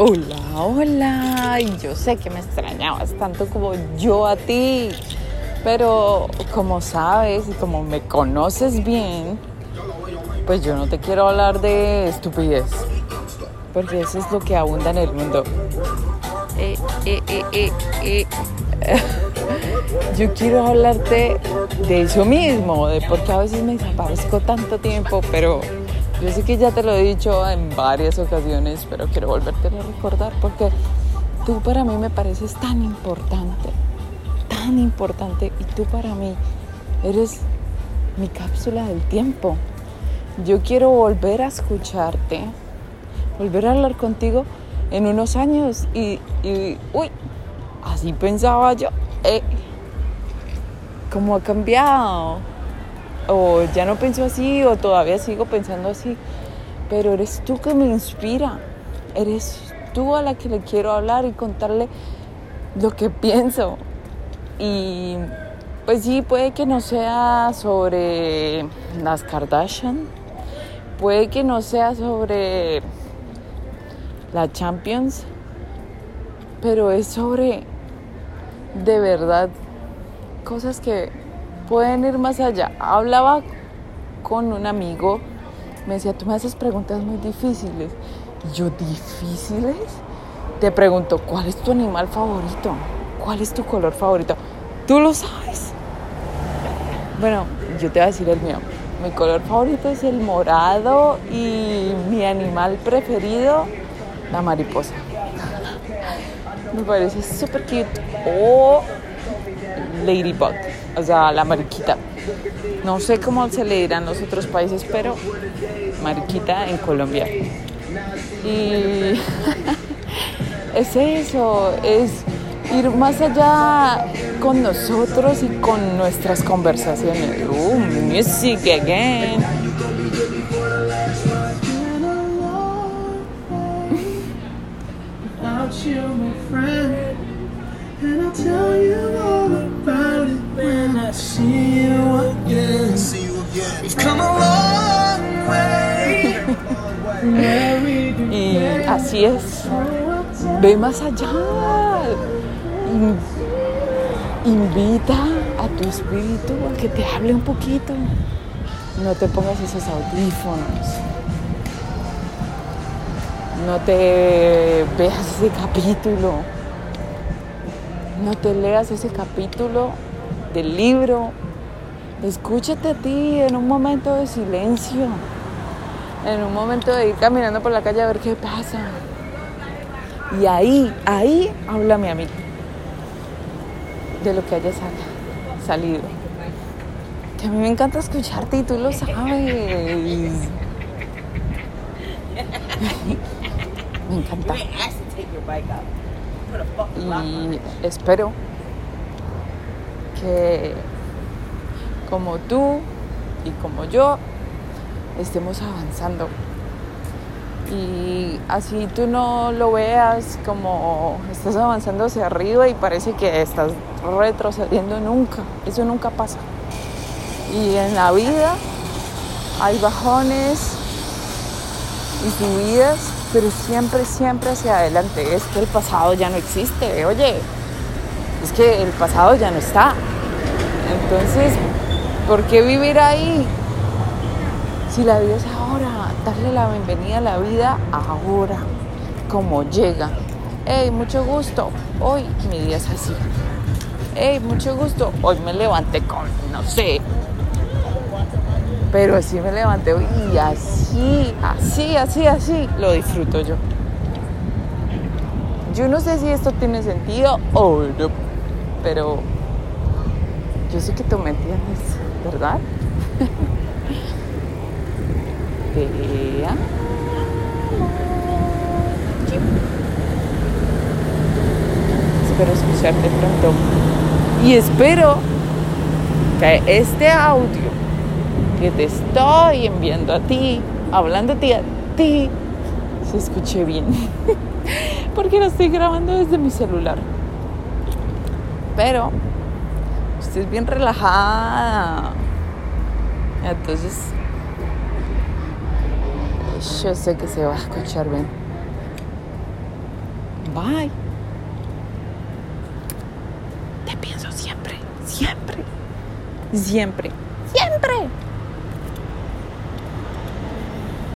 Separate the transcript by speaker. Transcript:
Speaker 1: Hola, hola. Yo sé que me extrañabas tanto como yo a ti. Pero como sabes y como me conoces bien, pues yo no te quiero hablar de estupidez. Porque eso es lo que abunda en el mundo. Eh, eh, eh, eh, eh. Yo quiero hablarte de eso mismo, de por qué a veces me desaparezco tanto tiempo, pero yo sé que ya te lo he dicho en varias ocasiones, pero quiero volverte a recordar porque tú para mí me pareces tan importante, tan importante, y tú para mí eres mi cápsula del tiempo. Yo quiero volver a escucharte, volver a hablar contigo en unos años y, uy, así pensaba yo. Eh, ¿Cómo ha cambiado? O ya no pienso así o todavía sigo pensando así, pero eres tú que me inspira, eres tú a la que le quiero hablar y contarle lo que pienso. Y pues sí, puede que no sea sobre las Kardashian, puede que no sea sobre la Champions, pero es sobre de verdad cosas que pueden ir más allá. Hablaba con un amigo, me decía, tú me haces preguntas muy difíciles. Y yo, ¿difíciles? Te pregunto, ¿cuál es tu animal favorito? ¿Cuál es tu color favorito? ¿Tú lo sabes? Bueno, yo te voy a decir el mío. Mi color favorito es el morado y mi animal preferido, la mariposa. Me parece súper cute. O ladybug o sea, la mariquita. No sé cómo se le dirá en los otros países, pero mariquita en Colombia. Y es eso, es ir más allá con nosotros y con nuestras conversaciones. Uh, music again. And I'll tell you all about it when I see you again. See you again. We've come a long way. y así es. Ve más allá. Invita a tu espíritu a que te hable un poquito. No te pongas esos audífonos. No te veas ese capítulo no te leas ese capítulo del libro. Escúchate a ti en un momento de silencio, en un momento de ir caminando por la calle a ver qué pasa. Y ahí, ahí háblame a mí de lo que haya salido. Que a mí me encanta escucharte y tú lo sabes. me encanta y espero que como tú y como yo estemos avanzando. Y así tú no lo veas como estás avanzando hacia arriba y parece que estás retrocediendo nunca. Eso nunca pasa. Y en la vida hay bajones y subidas pero siempre, siempre hacia adelante. Es que el pasado ya no existe, oye, es que el pasado ya no está. Entonces, ¿por qué vivir ahí? Si la vida es ahora, darle la bienvenida a la vida ahora, como llega. Hey, mucho gusto, hoy mi día es así. Hey, mucho gusto, hoy me levanté con, no sé, pero así me levanté y así, así, así, así lo disfruto yo. Yo no sé si esto tiene sentido o no, pero yo sé que tú me entiendes, ¿verdad? Vea. Espero escucharte pronto. Y espero que este audio que te estoy enviando a ti, hablándote a ti, se escuche bien. Porque lo estoy grabando desde mi celular. Pero usted es bien relajada. Entonces, yo sé que se va a escuchar bien. Bye. Te pienso siempre, siempre, siempre.